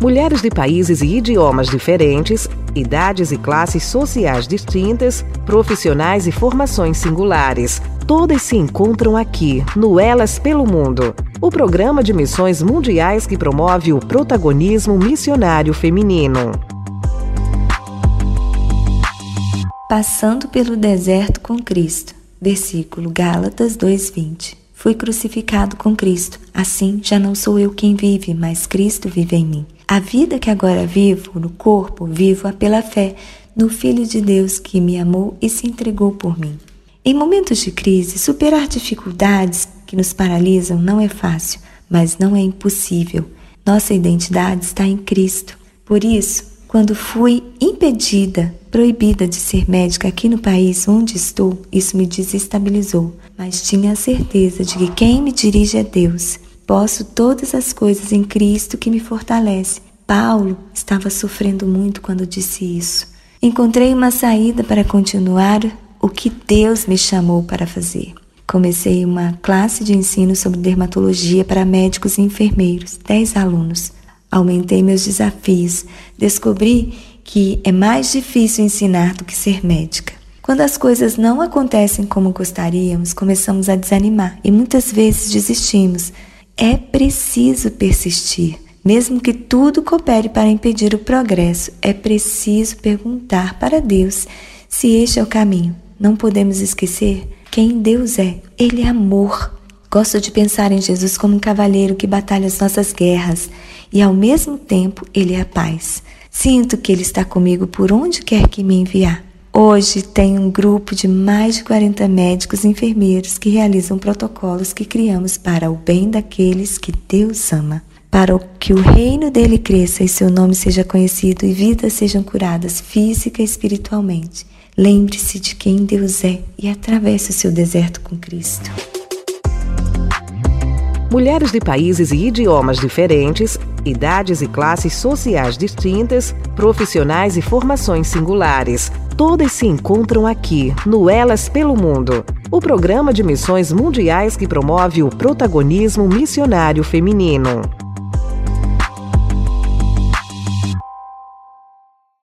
Mulheres de países e idiomas diferentes, idades e classes sociais distintas, profissionais e formações singulares. Todas se encontram aqui, no Elas pelo Mundo, o programa de missões mundiais que promove o protagonismo missionário feminino. Passando pelo deserto com Cristo. Versículo Gálatas 2:20. Fui crucificado com Cristo. Assim, já não sou eu quem vive, mas Cristo vive em mim. A vida que agora vivo no corpo, vivo-a pela fé no Filho de Deus que me amou e se entregou por mim. Em momentos de crise, superar dificuldades que nos paralisam não é fácil, mas não é impossível. Nossa identidade está em Cristo. Por isso, quando fui impedida, proibida de ser médica aqui no país onde estou, isso me desestabilizou, mas tinha a certeza de que quem me dirige é Deus. Posso todas as coisas em Cristo que me fortalece. Paulo estava sofrendo muito quando disse isso. Encontrei uma saída para continuar o que Deus me chamou para fazer. Comecei uma classe de ensino sobre dermatologia para médicos e enfermeiros, 10 alunos. Aumentei meus desafios. Descobri que é mais difícil ensinar do que ser médica. Quando as coisas não acontecem como gostaríamos, começamos a desanimar e muitas vezes desistimos. É preciso persistir. Mesmo que tudo coopere para impedir o progresso, é preciso perguntar para Deus se este é o caminho. Não podemos esquecer quem Deus é. Ele é amor. Gosto de pensar em Jesus como um cavaleiro que batalha as nossas guerras e ao mesmo tempo ele é a paz. Sinto que ele está comigo por onde quer que me enviar. Hoje tenho um grupo de mais de 40 médicos e enfermeiros que realizam protocolos que criamos para o bem daqueles que Deus ama, para que o reino dele cresça e seu nome seja conhecido e vidas sejam curadas física e espiritualmente. Lembre-se de quem Deus é e atravesse o seu deserto com Cristo. Mulheres de países e idiomas diferentes, idades e classes sociais distintas, profissionais e formações singulares. Todas se encontram aqui, no Elas pelo Mundo, o programa de missões mundiais que promove o protagonismo missionário feminino.